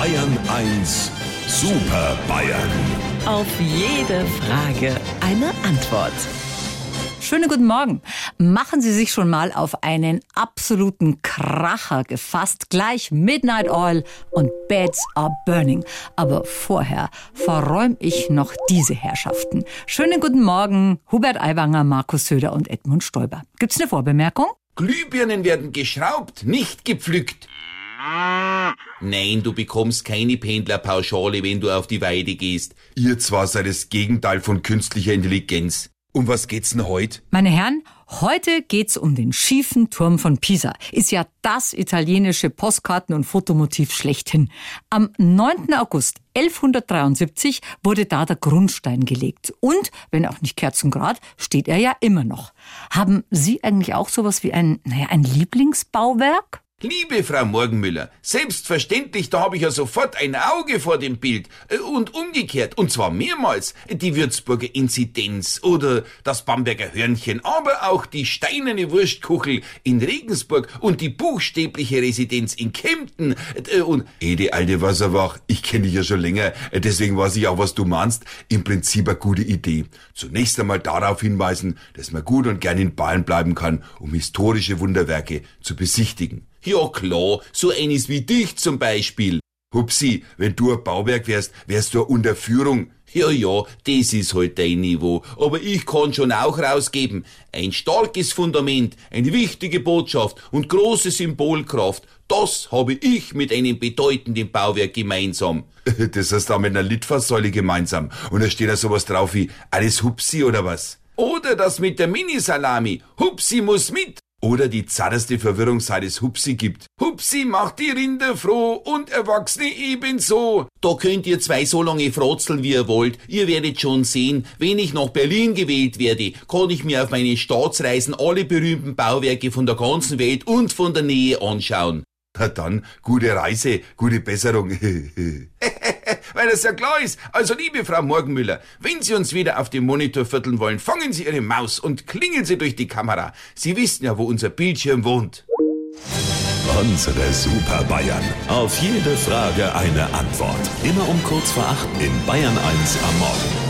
Bayern 1 Super Bayern. Auf jede Frage eine Antwort. Schönen guten Morgen. Machen Sie sich schon mal auf einen absoluten Kracher gefasst. Gleich Midnight Oil und Beds are Burning. Aber vorher verräume ich noch diese Herrschaften. Schönen guten Morgen, Hubert Aiwanger, Markus Söder und Edmund Stoiber. Gibt's eine Vorbemerkung? Glühbirnen werden geschraubt, nicht gepflückt. Nein, du bekommst keine Pendlerpauschale, wenn du auf die Weide gehst. Ihr zwar seid das Gegenteil von künstlicher Intelligenz. Um was geht's denn heute? Meine Herren, heute geht's um den schiefen Turm von Pisa. Ist ja das italienische Postkarten- und Fotomotiv schlechthin. Am 9. August 1173 wurde da der Grundstein gelegt. Und, wenn auch nicht Kerzengrad, steht er ja immer noch. Haben Sie eigentlich auch sowas wie ein, naja, ein Lieblingsbauwerk? Liebe Frau Morgenmüller, selbstverständlich, da habe ich ja sofort ein Auge vor dem Bild. Äh, Und umgekehrt, und zwar mehrmals, die Würzburger Inzidenz oder das Bamberger Hörnchen, aber auch die steinerne Wurstkuchel in Regensburg und die buchstäbliche Residenz in Kempten äh, und Ede, alte Wasserwach, ich kenne dich ja schon länger, deswegen weiß ich auch, was du meinst. Im Prinzip eine gute Idee. Zunächst einmal darauf hinweisen, dass man gut und gern in Bayern bleiben kann, um historische Wunderwerke zu besichtigen. Ja klar, so eines wie dich zum Beispiel. Hupsi, wenn du ein Bauwerk wärst, wärst du eine Unterführung. Ja, ja, das ist halt dein Niveau. Aber ich kann schon auch rausgeben. Ein starkes Fundament, eine wichtige Botschaft und große Symbolkraft, das habe ich mit einem bedeutenden Bauwerk gemeinsam. Das hast du auch mit einer Litfaßsäule gemeinsam. Und da steht da sowas drauf wie alles Hupsi oder was? Oder das mit der Minisalami. Hupsi muss mit. Oder die zarteste Verwirrung, seit es Hupsi gibt. Hupsi macht die Rinder froh und Erwachsene ebenso. Da könnt ihr zwei so lange frotzeln, wie ihr wollt. Ihr werdet schon sehen, wenn ich nach Berlin gewählt werde, kann ich mir auf meinen Staatsreisen alle berühmten Bauwerke von der ganzen Welt und von der Nähe anschauen. Na dann, gute Reise, gute Besserung. Weil das ja klar ist. Also, liebe Frau Morgenmüller, wenn Sie uns wieder auf dem Monitor vierteln wollen, fangen Sie Ihre Maus und klingeln Sie durch die Kamera. Sie wissen ja, wo unser Bildschirm wohnt. Unsere Super Bayern. Auf jede Frage eine Antwort. Immer um kurz vor acht in Bayern 1 am Morgen.